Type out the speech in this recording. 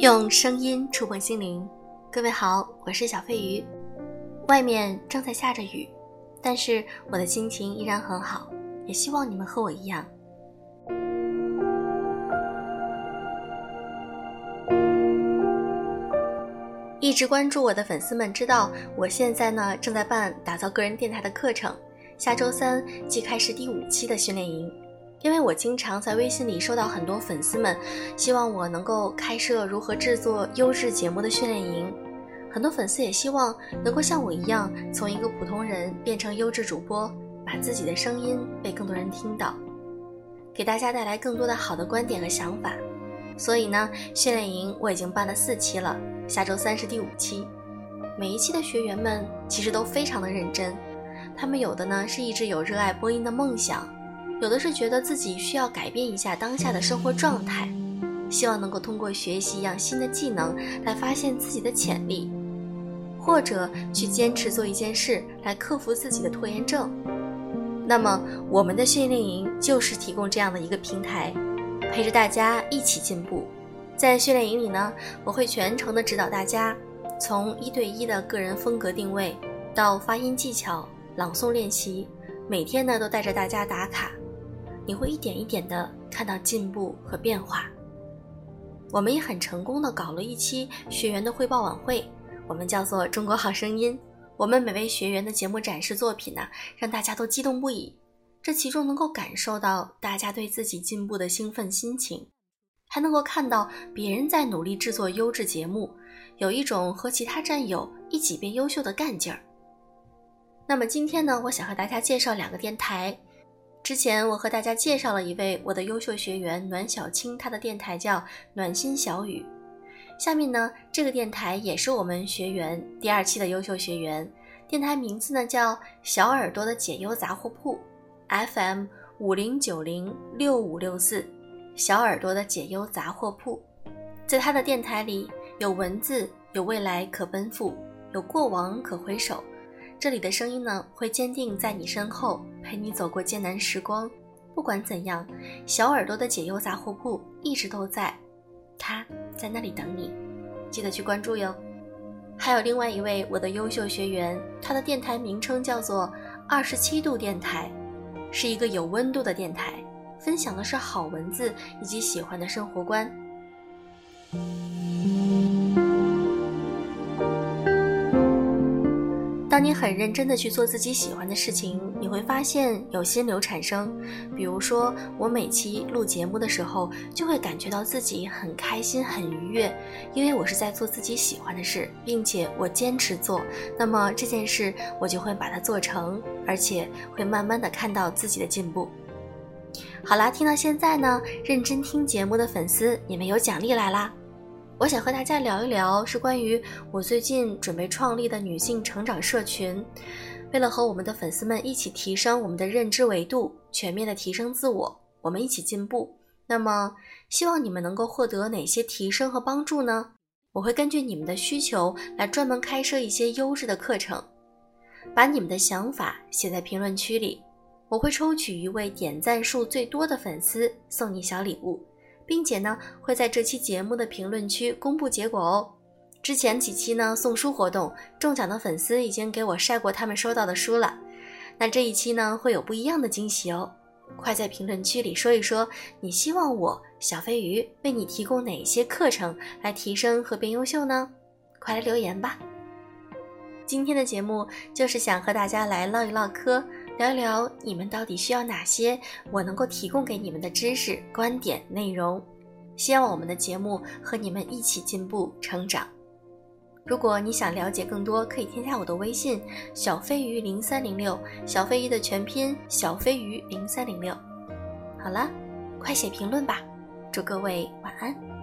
用声音触碰心灵，各位好，我是小飞鱼。外面正在下着雨，但是我的心情依然很好，也希望你们和我一样。一直关注我的粉丝们知道，我现在呢正在办打造个人电台的课程，下周三即开始第五期的训练营。因为我经常在微信里收到很多粉丝们希望我能够开设如何制作优质节目的训练营，很多粉丝也希望能够像我一样从一个普通人变成优质主播，把自己的声音被更多人听到，给大家带来更多的好的观点和想法。所以呢，训练营我已经办了四期了，下周三是第五期。每一期的学员们其实都非常的认真，他们有的呢是一直有热爱播音的梦想。有的是觉得自己需要改变一下当下的生活状态，希望能够通过学习一样新的技能来发现自己的潜力，或者去坚持做一件事来克服自己的拖延症。那么，我们的训练营就是提供这样的一个平台，陪着大家一起进步。在训练营里呢，我会全程的指导大家，从一对一的个人风格定位到发音技巧、朗诵练习，每天呢都带着大家打卡。你会一点一点的看到进步和变化。我们也很成功的搞了一期学员的汇报晚会，我们叫做《中国好声音》。我们每位学员的节目展示作品呢，让大家都激动不已。这其中能够感受到大家对自己进步的兴奋心情，还能够看到别人在努力制作优质节目，有一种和其他战友一起变优秀的干劲儿。那么今天呢，我想和大家介绍两个电台。之前我和大家介绍了一位我的优秀学员暖小青，她的电台叫暖心小雨。下面呢，这个电台也是我们学员第二期的优秀学员，电台名字呢叫小耳朵的解忧杂货铺，FM 五零九零六五六四，小耳朵的解忧杂货铺。在他的电台里，有文字，有未来可奔赴，有过往可回首。这里的声音呢，会坚定在你身后，陪你走过艰难时光。不管怎样，小耳朵的解忧杂货铺一直都在，他在那里等你，记得去关注哟。还有另外一位我的优秀学员，他的电台名称叫做二十七度电台，是一个有温度的电台，分享的是好文字以及喜欢的生活观。当你很认真的去做自己喜欢的事情，你会发现有心流产生。比如说，我每期录节目的时候，就会感觉到自己很开心、很愉悦，因为我是在做自己喜欢的事，并且我坚持做。那么这件事，我就会把它做成，而且会慢慢的看到自己的进步。好啦，听到现在呢，认真听节目的粉丝，你们有奖励来啦！我想和大家聊一聊，是关于我最近准备创立的女性成长社群。为了和我们的粉丝们一起提升我们的认知维度，全面的提升自我，我们一起进步。那么，希望你们能够获得哪些提升和帮助呢？我会根据你们的需求来专门开设一些优质的课程。把你们的想法写在评论区里，我会抽取一位点赞数最多的粉丝送你小礼物。并且呢，会在这期节目的评论区公布结果哦。之前几期呢送书活动中奖的粉丝已经给我晒过他们收到的书了，那这一期呢会有不一样的惊喜哦。快在评论区里说一说，你希望我小飞鱼为你提供哪些课程来提升和变优秀呢？快来留言吧。今天的节目就是想和大家来唠一唠嗑。聊聊你们到底需要哪些我能够提供给你们的知识、观点、内容。希望我们的节目和你们一起进步成长。如果你想了解更多，可以添加我的微信小飞鱼零三零六，小飞鱼的全拼小飞鱼零三零六。好了，快写评论吧，祝各位晚安。